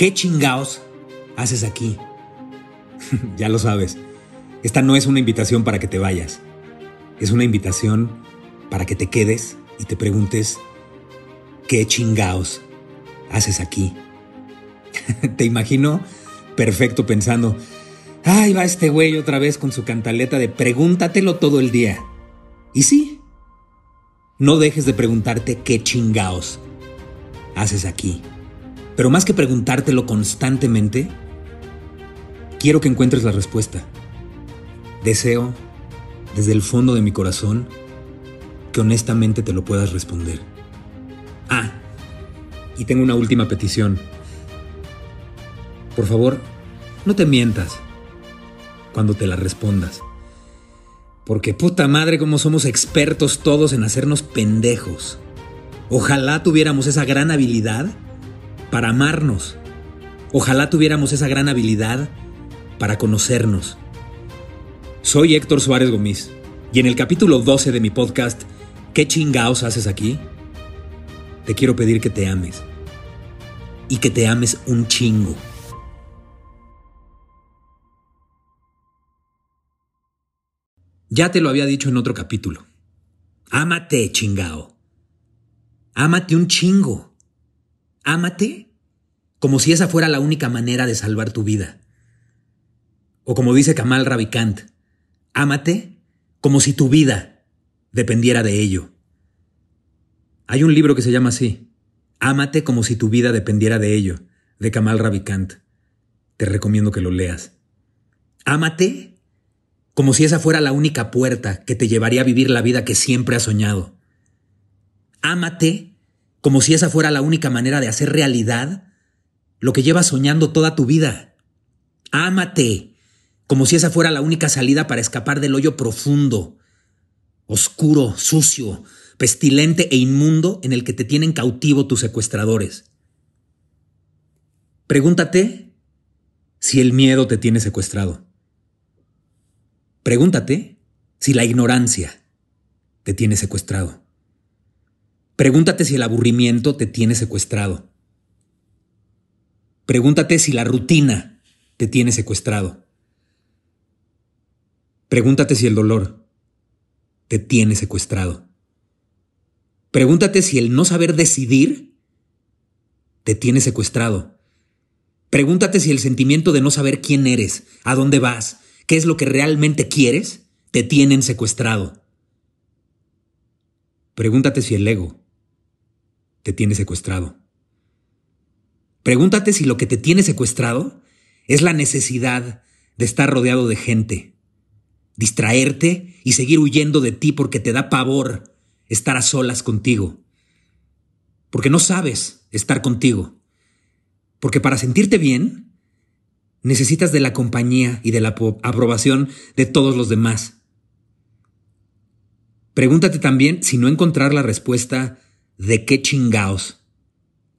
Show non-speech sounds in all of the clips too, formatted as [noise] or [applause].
¿Qué chingaos haces aquí? [laughs] ya lo sabes, esta no es una invitación para que te vayas. Es una invitación para que te quedes y te preguntes, ¿qué chingaos haces aquí? [laughs] te imagino perfecto pensando, ay, va este güey otra vez con su cantaleta de pregúntatelo todo el día. Y sí, no dejes de preguntarte qué chingaos haces aquí. Pero más que preguntártelo constantemente, quiero que encuentres la respuesta. Deseo, desde el fondo de mi corazón, que honestamente te lo puedas responder. Ah, y tengo una última petición. Por favor, no te mientas cuando te la respondas. Porque puta madre como somos expertos todos en hacernos pendejos. Ojalá tuviéramos esa gran habilidad para amarnos. Ojalá tuviéramos esa gran habilidad para conocernos. Soy Héctor Suárez Gómez y en el capítulo 12 de mi podcast, ¿Qué chingaos haces aquí? Te quiero pedir que te ames. Y que te ames un chingo. Ya te lo había dicho en otro capítulo. Ámate, chingao. Ámate un chingo. Ámate como si esa fuera la única manera de salvar tu vida. O como dice Kamal Ravikant, ámate como si tu vida dependiera de ello. Hay un libro que se llama así, Ámate como si tu vida dependiera de ello, de Kamal Ravikant. Te recomiendo que lo leas. Ámate como si esa fuera la única puerta que te llevaría a vivir la vida que siempre has soñado. Ámate como si esa fuera la única manera de hacer realidad lo que llevas soñando toda tu vida. Ámate, como si esa fuera la única salida para escapar del hoyo profundo, oscuro, sucio, pestilente e inmundo en el que te tienen cautivo tus secuestradores. Pregúntate si el miedo te tiene secuestrado. Pregúntate si la ignorancia te tiene secuestrado. Pregúntate si el aburrimiento te tiene secuestrado. Pregúntate si la rutina te tiene secuestrado. Pregúntate si el dolor te tiene secuestrado. Pregúntate si el no saber decidir te tiene secuestrado. Pregúntate si el sentimiento de no saber quién eres, a dónde vas, qué es lo que realmente quieres, te tienen secuestrado. Pregúntate si el ego te tiene secuestrado. Pregúntate si lo que te tiene secuestrado es la necesidad de estar rodeado de gente, distraerte y seguir huyendo de ti porque te da pavor estar a solas contigo, porque no sabes estar contigo, porque para sentirte bien necesitas de la compañía y de la aprobación de todos los demás. Pregúntate también si no encontrar la respuesta ¿de qué chingaos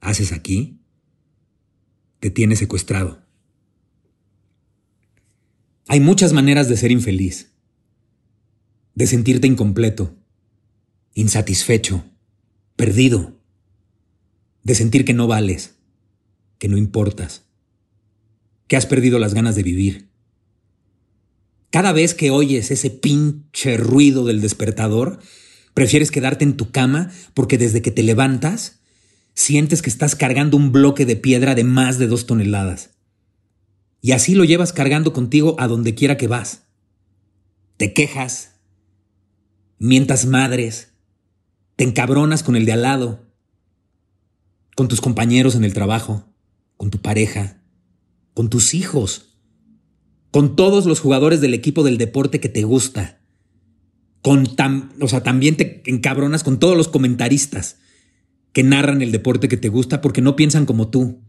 haces aquí? Te tiene secuestrado. Hay muchas maneras de ser infeliz, de sentirte incompleto, insatisfecho, perdido, de sentir que no vales, que no importas, que has perdido las ganas de vivir. Cada vez que oyes ese pinche ruido del despertador, Prefieres quedarte en tu cama porque desde que te levantas sientes que estás cargando un bloque de piedra de más de dos toneladas. Y así lo llevas cargando contigo a donde quiera que vas. Te quejas, mientas madres, te encabronas con el de al lado, con tus compañeros en el trabajo, con tu pareja, con tus hijos, con todos los jugadores del equipo del deporte que te gusta con o sea, también te encabronas con todos los comentaristas que narran el deporte que te gusta porque no piensan como tú.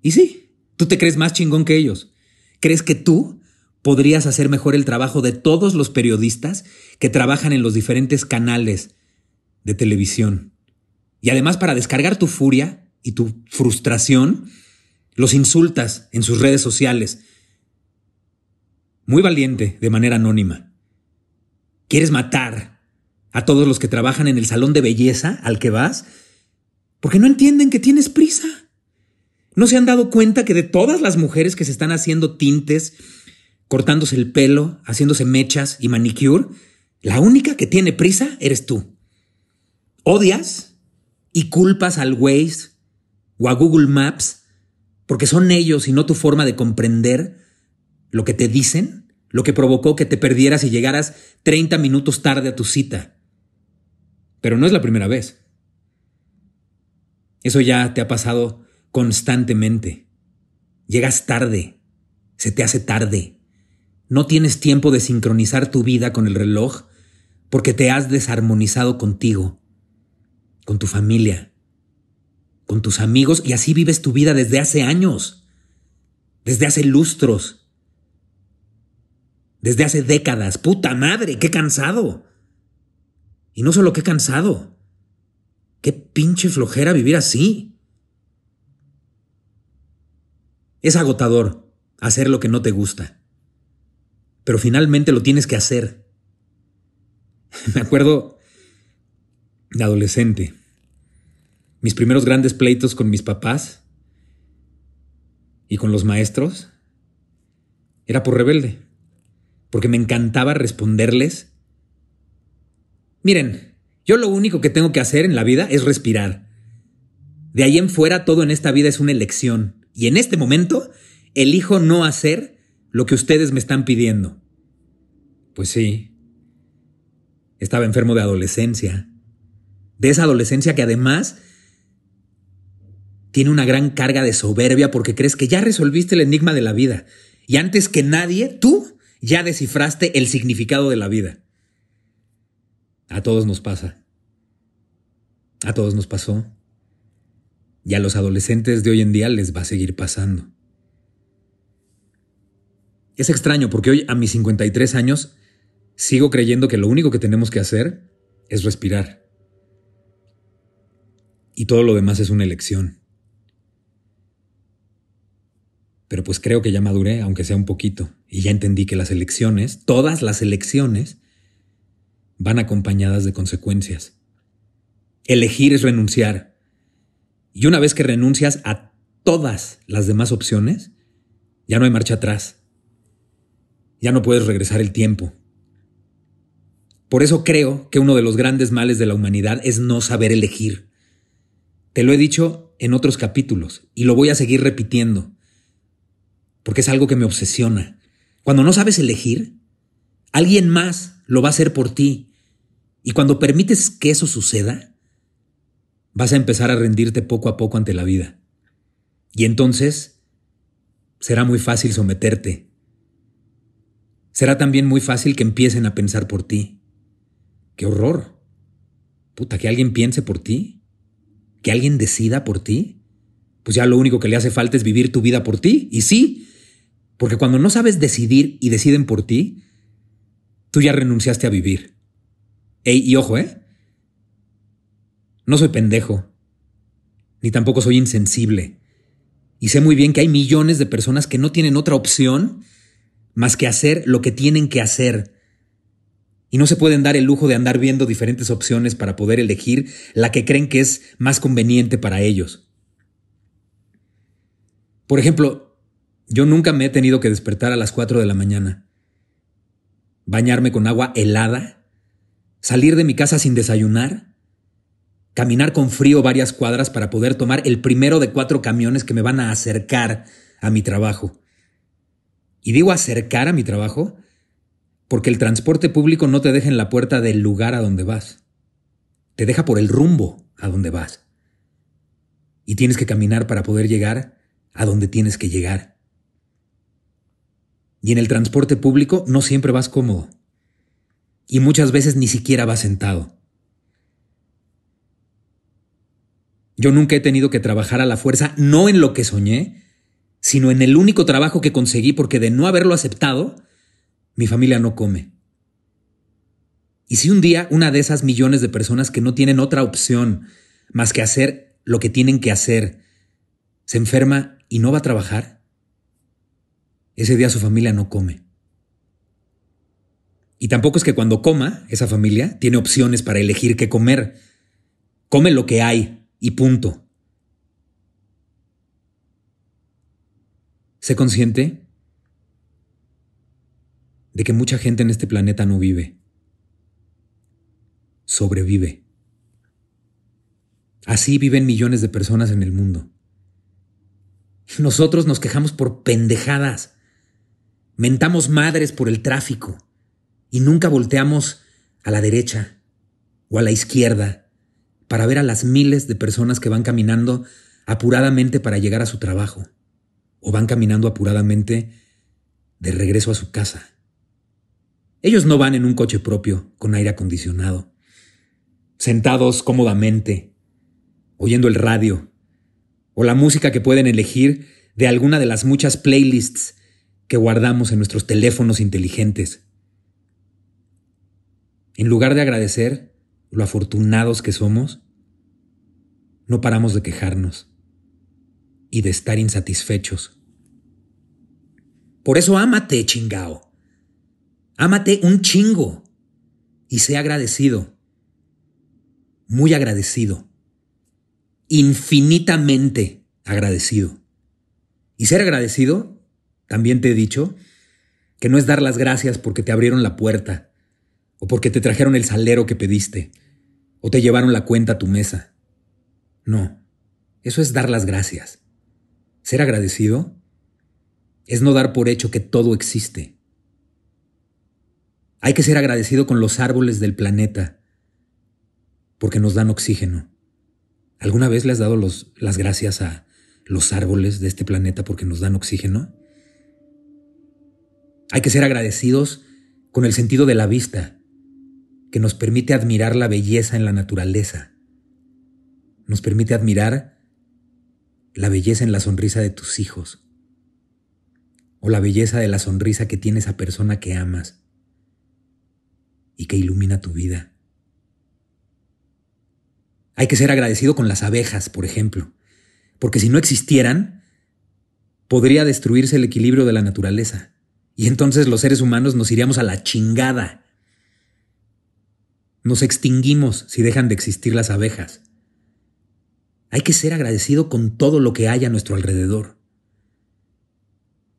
Y sí, tú te crees más chingón que ellos. ¿Crees que tú podrías hacer mejor el trabajo de todos los periodistas que trabajan en los diferentes canales de televisión? Y además para descargar tu furia y tu frustración, los insultas en sus redes sociales. Muy valiente, de manera anónima. Quieres matar a todos los que trabajan en el salón de belleza al que vas porque no entienden que tienes prisa. ¿No se han dado cuenta que de todas las mujeres que se están haciendo tintes, cortándose el pelo, haciéndose mechas y manicure, la única que tiene prisa eres tú? Odias y culpas al Waze o a Google Maps porque son ellos y no tu forma de comprender lo que te dicen, lo que provocó que te perdieras y llegaras 30 minutos tarde a tu cita. Pero no es la primera vez. Eso ya te ha pasado constantemente. Llegas tarde, se te hace tarde. No tienes tiempo de sincronizar tu vida con el reloj porque te has desarmonizado contigo, con tu familia, con tus amigos y así vives tu vida desde hace años, desde hace lustros, desde hace décadas. Puta madre, qué cansado. Y no solo qué cansado, Qué pinche flojera vivir así. Es agotador hacer lo que no te gusta, pero finalmente lo tienes que hacer. [laughs] Me acuerdo de adolescente, mis primeros grandes pleitos con mis papás y con los maestros era por rebelde, porque me encantaba responderles, miren, yo lo único que tengo que hacer en la vida es respirar. De ahí en fuera todo en esta vida es una elección. Y en este momento elijo no hacer lo que ustedes me están pidiendo. Pues sí. Estaba enfermo de adolescencia. De esa adolescencia que además tiene una gran carga de soberbia porque crees que ya resolviste el enigma de la vida. Y antes que nadie, tú ya descifraste el significado de la vida. A todos nos pasa. A todos nos pasó. Y a los adolescentes de hoy en día les va a seguir pasando. Es extraño porque hoy a mis 53 años sigo creyendo que lo único que tenemos que hacer es respirar. Y todo lo demás es una elección. Pero pues creo que ya maduré, aunque sea un poquito, y ya entendí que las elecciones, todas las elecciones, van acompañadas de consecuencias. Elegir es renunciar. Y una vez que renuncias a todas las demás opciones, ya no hay marcha atrás. Ya no puedes regresar el tiempo. Por eso creo que uno de los grandes males de la humanidad es no saber elegir. Te lo he dicho en otros capítulos y lo voy a seguir repitiendo, porque es algo que me obsesiona. Cuando no sabes elegir, alguien más lo va a hacer por ti. Y cuando permites que eso suceda, vas a empezar a rendirte poco a poco ante la vida. Y entonces será muy fácil someterte. Será también muy fácil que empiecen a pensar por ti. ¡Qué horror! Puta, que alguien piense por ti. Que alguien decida por ti. Pues ya lo único que le hace falta es vivir tu vida por ti. Y sí, porque cuando no sabes decidir y deciden por ti, tú ya renunciaste a vivir. Ey, y ojo, ¿eh? No soy pendejo, ni tampoco soy insensible. Y sé muy bien que hay millones de personas que no tienen otra opción más que hacer lo que tienen que hacer. Y no se pueden dar el lujo de andar viendo diferentes opciones para poder elegir la que creen que es más conveniente para ellos. Por ejemplo, yo nunca me he tenido que despertar a las 4 de la mañana, bañarme con agua helada salir de mi casa sin desayunar, caminar con frío varias cuadras para poder tomar el primero de cuatro camiones que me van a acercar a mi trabajo. Y digo acercar a mi trabajo porque el transporte público no te deja en la puerta del lugar a donde vas. Te deja por el rumbo a donde vas. Y tienes que caminar para poder llegar a donde tienes que llegar. Y en el transporte público no siempre vas cómodo y muchas veces ni siquiera va sentado. Yo nunca he tenido que trabajar a la fuerza, no en lo que soñé, sino en el único trabajo que conseguí porque de no haberlo aceptado, mi familia no come. Y si un día una de esas millones de personas que no tienen otra opción más que hacer lo que tienen que hacer, se enferma y no va a trabajar, ese día su familia no come. Y tampoco es que cuando coma, esa familia tiene opciones para elegir qué comer. Come lo que hay y punto. Sé consciente de que mucha gente en este planeta no vive, sobrevive. Así viven millones de personas en el mundo. Nosotros nos quejamos por pendejadas, mentamos madres por el tráfico y nunca volteamos a la derecha o a la izquierda para ver a las miles de personas que van caminando apuradamente para llegar a su trabajo o van caminando apuradamente de regreso a su casa. Ellos no van en un coche propio con aire acondicionado, sentados cómodamente, oyendo el radio o la música que pueden elegir de alguna de las muchas playlists que guardamos en nuestros teléfonos inteligentes. En lugar de agradecer lo afortunados que somos, no paramos de quejarnos y de estar insatisfechos. Por eso ámate, chingao. Ámate un chingo y sé agradecido. Muy agradecido. Infinitamente agradecido. Y ser agradecido, también te he dicho, que no es dar las gracias porque te abrieron la puerta, o porque te trajeron el salero que pediste, o te llevaron la cuenta a tu mesa. No, eso es dar las gracias. Ser agradecido es no dar por hecho que todo existe. Hay que ser agradecido con los árboles del planeta, porque nos dan oxígeno. ¿Alguna vez le has dado las gracias a los árboles de este planeta porque nos dan oxígeno? Hay que ser agradecidos con el sentido de la vista, que nos permite admirar la belleza en la naturaleza. Nos permite admirar la belleza en la sonrisa de tus hijos, o la belleza de la sonrisa que tiene esa persona que amas y que ilumina tu vida. Hay que ser agradecido con las abejas, por ejemplo, porque si no existieran, podría destruirse el equilibrio de la naturaleza, y entonces los seres humanos nos iríamos a la chingada. Nos extinguimos si dejan de existir las abejas. Hay que ser agradecido con todo lo que hay a nuestro alrededor,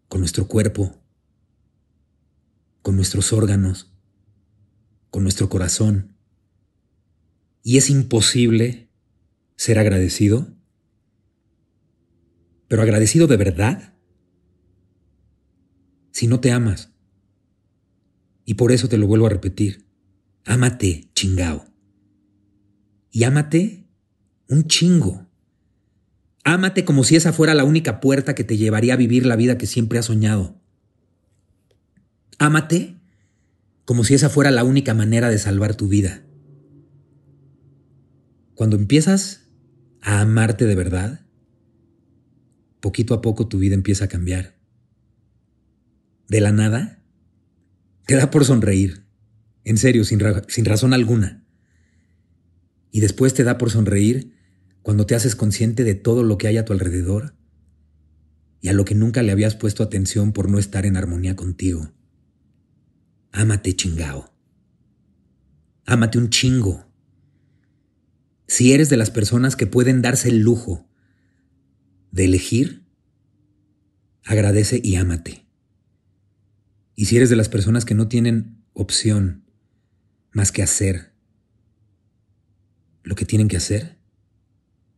con nuestro cuerpo, con nuestros órganos, con nuestro corazón. Y es imposible ser agradecido. Pero agradecido de verdad si no te amas. Y por eso te lo vuelvo a repetir. Ámate, chingao. Y ámate un chingo. Ámate como si esa fuera la única puerta que te llevaría a vivir la vida que siempre has soñado. Ámate como si esa fuera la única manera de salvar tu vida. Cuando empiezas a amarte de verdad, poquito a poco tu vida empieza a cambiar. De la nada, te da por sonreír, en serio, sin, sin razón alguna. Y después te da por sonreír cuando te haces consciente de todo lo que hay a tu alrededor y a lo que nunca le habías puesto atención por no estar en armonía contigo. Ámate chingao. Ámate un chingo. Si eres de las personas que pueden darse el lujo de elegir, agradece y ámate. Y si eres de las personas que no tienen opción más que hacer lo que tienen que hacer,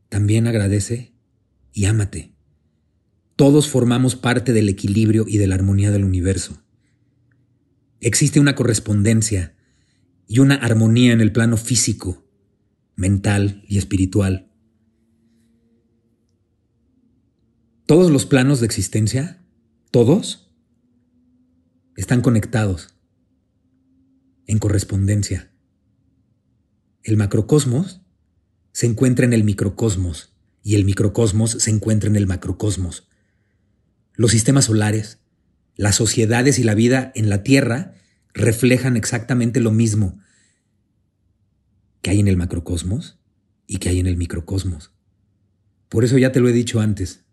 también agradece y ámate. Todos formamos parte del equilibrio y de la armonía del universo. Existe una correspondencia y una armonía en el plano físico, mental y espiritual. Todos los planos de existencia, todos, están conectados en correspondencia. El macrocosmos se encuentra en el microcosmos y el microcosmos se encuentra en el macrocosmos. los sistemas solares, las sociedades y la vida en la Tierra reflejan exactamente lo mismo que hay en el macrocosmos y que hay en el microcosmos. Por eso ya te lo he dicho antes,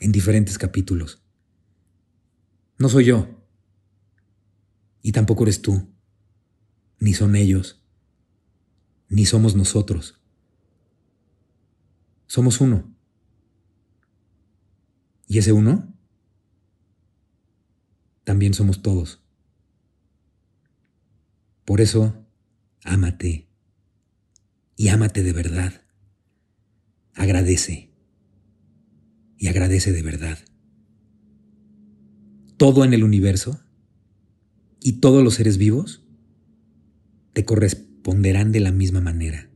en diferentes capítulos. No soy yo, y tampoco eres tú, ni son ellos, ni somos nosotros. Somos uno. Y ese uno también somos todos. Por eso, ámate. Y ámate de verdad. Agradece. Y agradece de verdad. Todo en el universo y todos los seres vivos te corresponderán de la misma manera.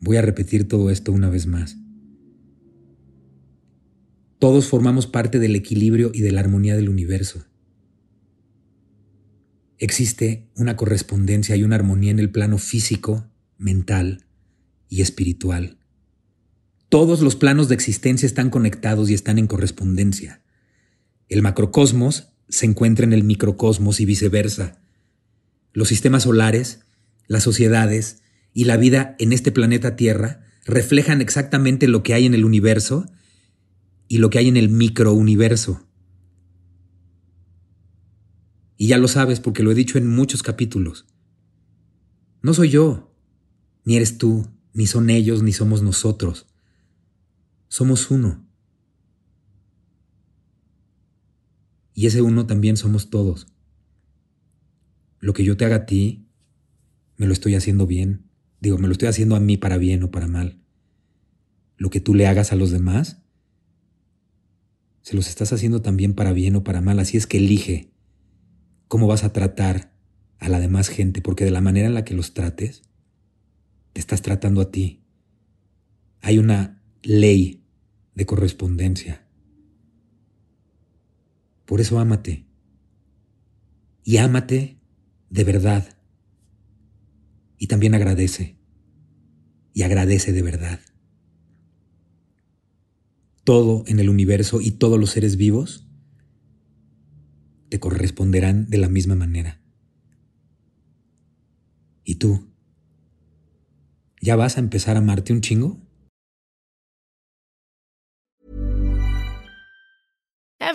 Voy a repetir todo esto una vez más. Todos formamos parte del equilibrio y de la armonía del universo. Existe una correspondencia y una armonía en el plano físico, mental y espiritual. Todos los planos de existencia están conectados y están en correspondencia. El macrocosmos se encuentra en el microcosmos y viceversa. Los sistemas solares, las sociedades y la vida en este planeta Tierra reflejan exactamente lo que hay en el universo y lo que hay en el microuniverso. Y ya lo sabes porque lo he dicho en muchos capítulos. No soy yo, ni eres tú, ni son ellos, ni somos nosotros. Somos uno. Y ese uno también somos todos. Lo que yo te haga a ti, me lo estoy haciendo bien. Digo, me lo estoy haciendo a mí para bien o para mal. Lo que tú le hagas a los demás, se los estás haciendo también para bien o para mal. Así es que elige cómo vas a tratar a la demás gente, porque de la manera en la que los trates, te estás tratando a ti. Hay una ley de correspondencia. Por eso ámate. Y ámate de verdad. Y también agradece. Y agradece de verdad todo en el universo y todos los seres vivos te corresponderán de la misma manera. ¿Y tú? ¿Ya vas a empezar a amarte un chingo?